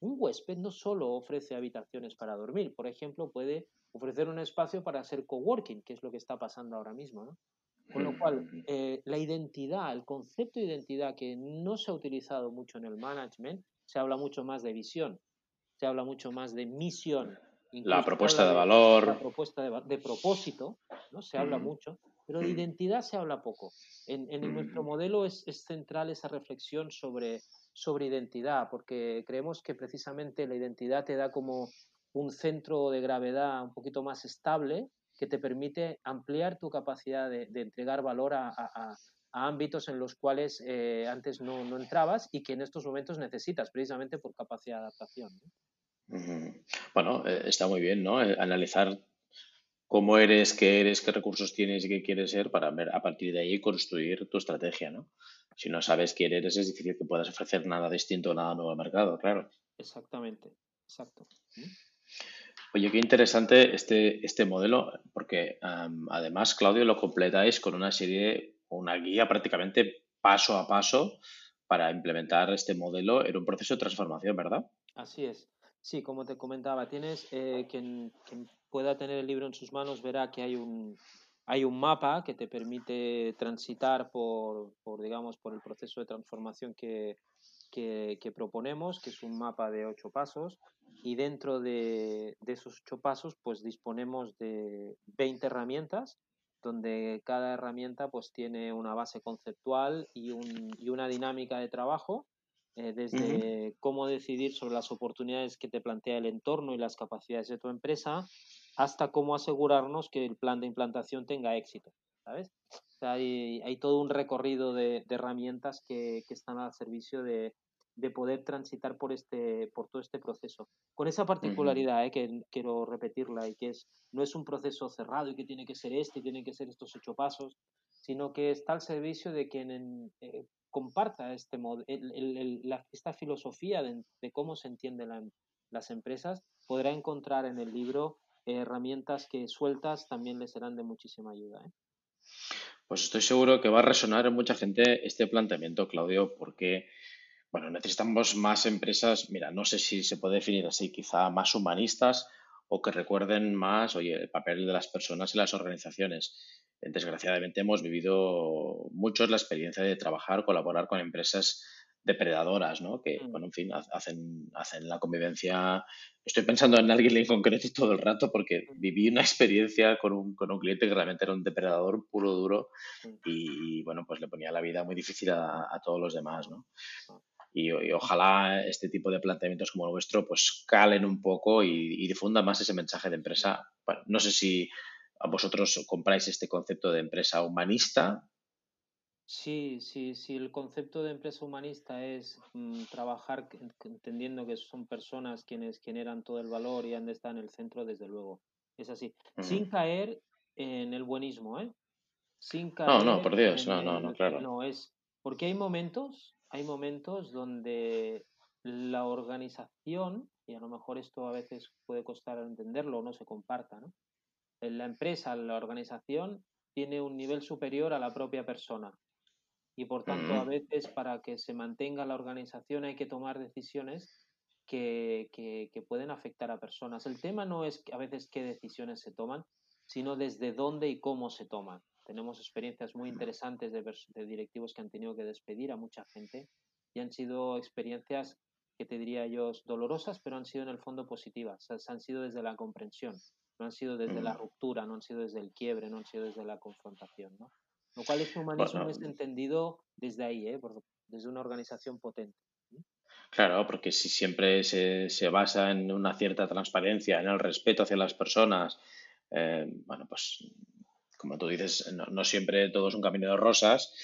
Speaker 2: un huésped no solo ofrece habitaciones para dormir, por ejemplo, puede ofrecer un espacio para hacer coworking, que es lo que está pasando ahora mismo, ¿no? Con lo cual, mm. eh, la identidad, el concepto de identidad que no se ha utilizado mucho en el management, se habla mucho más de visión, se habla mucho más de misión,
Speaker 1: la propuesta de, valor.
Speaker 2: La propuesta de, propósito, ¿no? Se habla mucho, pero de identidad se habla poco. En, nuestro modelo es, central esa reflexión sobre, sobre identidad, porque creemos que precisamente la identidad te da como un centro de gravedad un poquito más estable que te permite ampliar tu capacidad de, entregar valor a, ámbitos en los cuales eh, antes no, entrabas y que en estos momentos necesitas precisamente por capacidad de adaptación.
Speaker 1: Bueno, eh, está muy bien, ¿no? Eh, analizar cómo eres, qué eres, qué recursos tienes y qué quieres ser para ver a partir de ahí construir tu estrategia, ¿no? Si no sabes quién eres, es difícil que puedas ofrecer nada distinto, nada nuevo al mercado, claro.
Speaker 2: Exactamente, exacto.
Speaker 1: Oye, qué interesante este, este modelo, porque además, Claudio, lo completáis con una serie, una guía prácticamente paso a paso para implementar este modelo en un proceso de transformación, ¿verdad?
Speaker 2: Así es. Sí, como te comentaba, tienes eh, quien, pueda tener el libro en sus manos verá que hay un, hay un mapa que te permite transitar por, por digamos, por el proceso de transformación que, que, proponemos, que es un mapa de ocho pasos, y dentro de, de, esos ocho pasos, pues disponemos de 20 herramientas, donde cada herramienta pues tiene una base conceptual y, un, y una dinámica de trabajo eh, desde cómo decidir sobre las oportunidades que te plantea el entorno y las capacidades de tu empresa, hasta cómo asegurarnos que el plan de implantación tenga éxito, ¿sabes? hay, hay, todo un recorrido de, herramientas que, que, están al servicio de, de, poder transitar por, este, por todo este proceso. Con esa particularidad, eh, que quiero repetirla, y que es, no es un proceso cerrado y que tiene que ser este y tienen que ser estos ocho pasos, sino que está al servicio de quien eh, comparta este esta filosofía de, cómo se entienden las empresas, podrá encontrar en el libro herramientas que sueltas también le serán de muchísima ayuda. ¿eh?
Speaker 1: Pues estoy seguro que va a resonar en mucha gente este planteamiento, Claudio, porque bueno, necesitamos más empresas, mira, no sé si se puede definir así, quizá más humanistas o que recuerden más, oye, el papel de las personas en las organizaciones desgraciadamente hemos vivido muchos la experiencia de trabajar, colaborar con empresas depredadoras, ¿no? Que, mm. bueno, en fin, hacen, hacen la convivencia. Estoy pensando en alguien en concreto todo el rato porque mm. viví una experiencia con un, con un cliente que realmente era un depredador puro duro mm. y, bueno, pues le ponía la vida muy difícil a, todos los demás, ¿no? Y, ojalá este tipo de planteamientos como el vuestro pues calen un poco y, y difundan más ese mensaje de empresa. Bueno, no sé si ¿A vosotros compráis este concepto de empresa humanista?
Speaker 2: Sí, sí, sí, el concepto de empresa humanista es mm, trabajar entendiendo que son personas quienes generan todo el valor y han de estar en el centro, desde luego. Es así. Sin caer en el buenismo, ¿eh? Sin caer
Speaker 1: no, no, por Dios, no, no, no, claro.
Speaker 2: No, es porque hay momentos, hay momentos donde la organización, y a lo mejor esto a veces puede costar entenderlo o no se comparta, ¿no? la empresa, la organización, tiene un nivel superior a la propia persona. Y por tanto, a veces para que se mantenga la organización hay que tomar decisiones que, pueden afectar a personas. El tema no es a veces qué decisiones se toman, sino desde dónde y cómo se toman. Tenemos experiencias muy interesantes de, de directivos que han tenido que despedir a mucha gente y han sido experiencias que te diría yo dolorosas, pero han sido en el fondo positivas, han sido desde la comprensión no han sido desde la ruptura, no han sido desde el quiebre, no han sido desde la confrontación, ¿no? Lo cual es humanismo es entendido desde ahí, ¿eh? desde una organización potente.
Speaker 1: Claro, porque si siempre se, se, basa en una cierta transparencia, en el respeto hacia las personas, eh, bueno, pues como tú dices, no, no, siempre todo es un camino de rosas,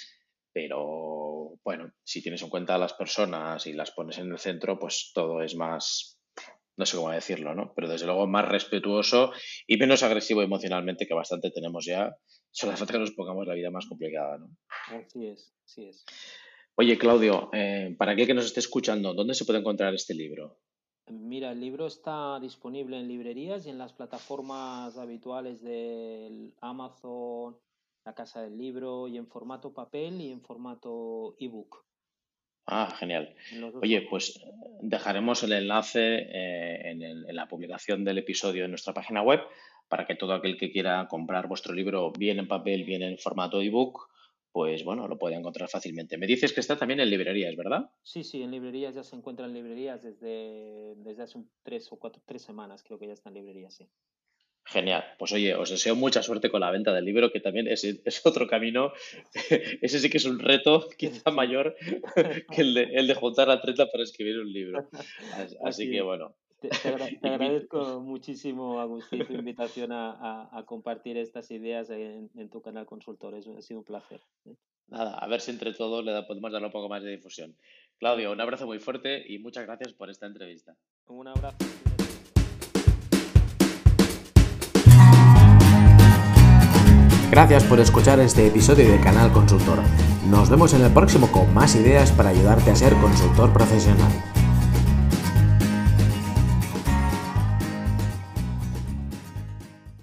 Speaker 1: pero bueno, si tienes en cuenta a las personas y las pones en el centro, pues todo es más, no sé cómo decirlo, ¿no? Pero desde luego más respetuoso y menos agresivo emocionalmente, que bastante tenemos ya. Solo hace falta que nos pongamos la vida más complicada, ¿no?
Speaker 2: Así es, así es.
Speaker 1: Oye, Claudio, eh, para aquel que nos esté escuchando, ¿dónde se puede encontrar este libro?
Speaker 2: Mira, el libro está disponible en librerías y en las plataformas habituales del Amazon, la Casa del Libro, y en formato papel y en formato ebook.
Speaker 1: Ah, genial. Oye, pues dejaremos el enlace eh, en, la publicación del episodio en nuestra página web para que todo aquel que quiera comprar vuestro libro bien en papel, bien en formato ebook, pues bueno, lo puede encontrar fácilmente. Me dices que está también en librerías, ¿verdad?
Speaker 2: Sí, sí, en librerías ya se encuentra en librerías desde, desde hace tres o cuatro, tres semanas, creo que ya está en librerías, sí.
Speaker 1: Genial. Pues oye, os deseo mucha suerte con la venta del libro, que también es, es otro camino. Ese sí que es un reto quizá mayor que el de, el de juntar la treta para escribir un libro. Así, que bueno,
Speaker 2: Te, agradezco muchísimo, Agustín, tu invitación a, compartir estas ideas en, tu canal Consultor. ha sido un placer.
Speaker 1: Nada, a ver si entre todos le podemos dar un poco más de difusión. Claudio, un abrazo muy fuerte y muchas gracias por esta entrevista.
Speaker 2: Un abrazo.
Speaker 3: Gracias por escuchar este episodio de Canal Consultor. Nos vemos en el próximo con más ideas para ayudarte a ser consultor profesional.